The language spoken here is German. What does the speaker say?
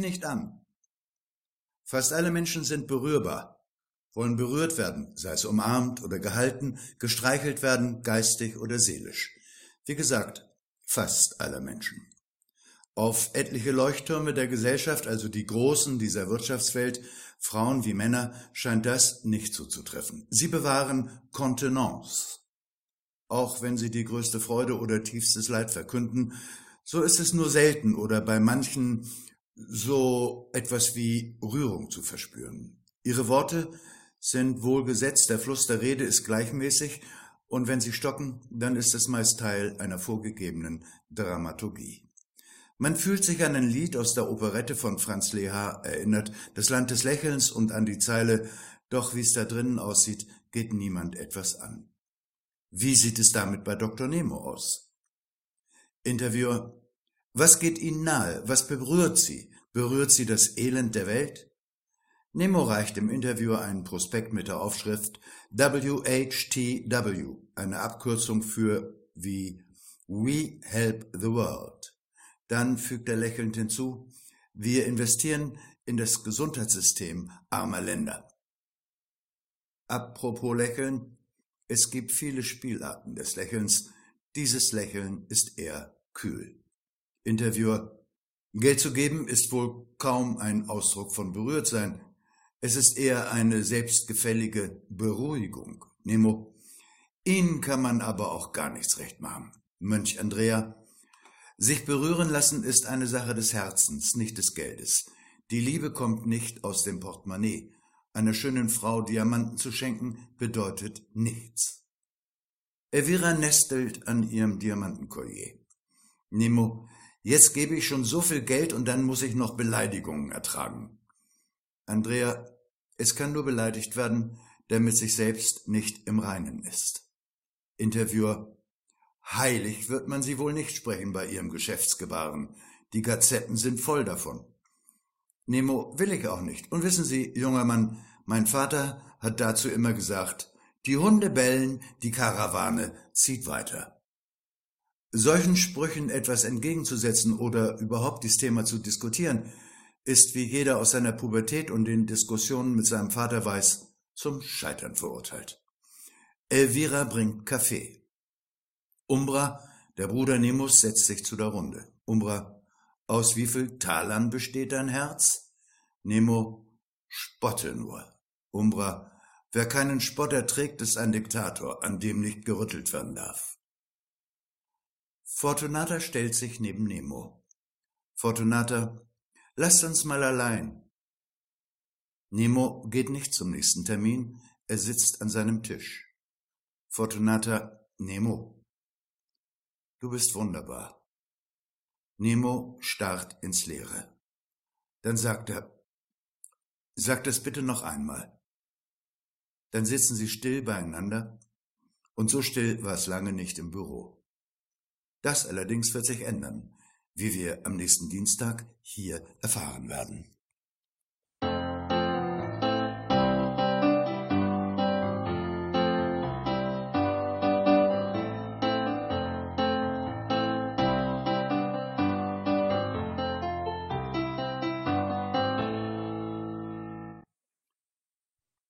nicht an. Fast alle Menschen sind berührbar, wollen berührt werden, sei es umarmt oder gehalten, gestreichelt werden, geistig oder seelisch. Wie gesagt, fast alle Menschen. Auf etliche Leuchttürme der Gesellschaft, also die Großen dieser Wirtschaftswelt, Frauen wie Männer, scheint das nicht zuzutreffen. Sie bewahren Kontenance. Auch wenn sie die größte Freude oder tiefstes Leid verkünden, so ist es nur selten oder bei manchen so etwas wie Rührung zu verspüren. Ihre Worte sind wohlgesetzt, der Fluss der Rede ist gleichmäßig, und wenn sie stocken, dann ist es meist Teil einer vorgegebenen Dramaturgie. Man fühlt sich an ein Lied aus der Operette von Franz Leha erinnert, das Land des Lächelns und an die Zeile Doch wie es da drinnen aussieht, geht niemand etwas an. Wie sieht es damit bei Dr. Nemo aus? Interviewer Was geht Ihnen nahe? Was berührt Sie? Berührt Sie das Elend der Welt? Nemo reicht dem Interviewer einen Prospekt mit der Aufschrift WHTW, eine Abkürzung für wie We Help the World. Dann fügt er lächelnd hinzu, wir investieren in das Gesundheitssystem armer Länder. Apropos Lächeln, es gibt viele Spielarten des Lächelns, dieses Lächeln ist eher kühl. Interviewer Geld zu geben ist wohl kaum ein Ausdruck von Berührtsein. Es ist eher eine selbstgefällige Beruhigung. Nemo, Ihnen kann man aber auch gar nichts recht machen. Mönch Andrea, sich berühren lassen ist eine Sache des Herzens, nicht des Geldes. Die Liebe kommt nicht aus dem Portemonnaie. Einer schönen Frau Diamanten zu schenken bedeutet nichts. Elvira nestelt an ihrem Diamantenkollier. Nemo, Jetzt gebe ich schon so viel Geld und dann muss ich noch Beleidigungen ertragen. Andrea, es kann nur beleidigt werden, der mit sich selbst nicht im Reinen ist. Interviewer, heilig wird man sie wohl nicht sprechen bei ihrem Geschäftsgebaren. Die Gazetten sind voll davon. Nemo will ich auch nicht. Und wissen Sie, junger Mann, mein Vater hat dazu immer gesagt, die Hunde bellen, die Karawane zieht weiter. Solchen Sprüchen etwas entgegenzusetzen oder überhaupt dieses Thema zu diskutieren, ist, wie jeder aus seiner Pubertät und den Diskussionen mit seinem Vater weiß, zum Scheitern verurteilt. Elvira bringt Kaffee. Umbra, der Bruder Nemus, setzt sich zu der Runde. Umbra, aus wie viel Talern besteht dein Herz? Nemo, spotte nur. Umbra, wer keinen Spott erträgt, ist ein Diktator, an dem nicht gerüttelt werden darf. Fortunata stellt sich neben Nemo. Fortunata, lasst uns mal allein. Nemo geht nicht zum nächsten Termin, er sitzt an seinem Tisch. Fortunata, Nemo, du bist wunderbar. Nemo starrt ins Leere. Dann sagt er, sag das bitte noch einmal. Dann sitzen sie still beieinander, und so still war es lange nicht im Büro. Das allerdings wird sich ändern, wie wir am nächsten Dienstag hier erfahren werden.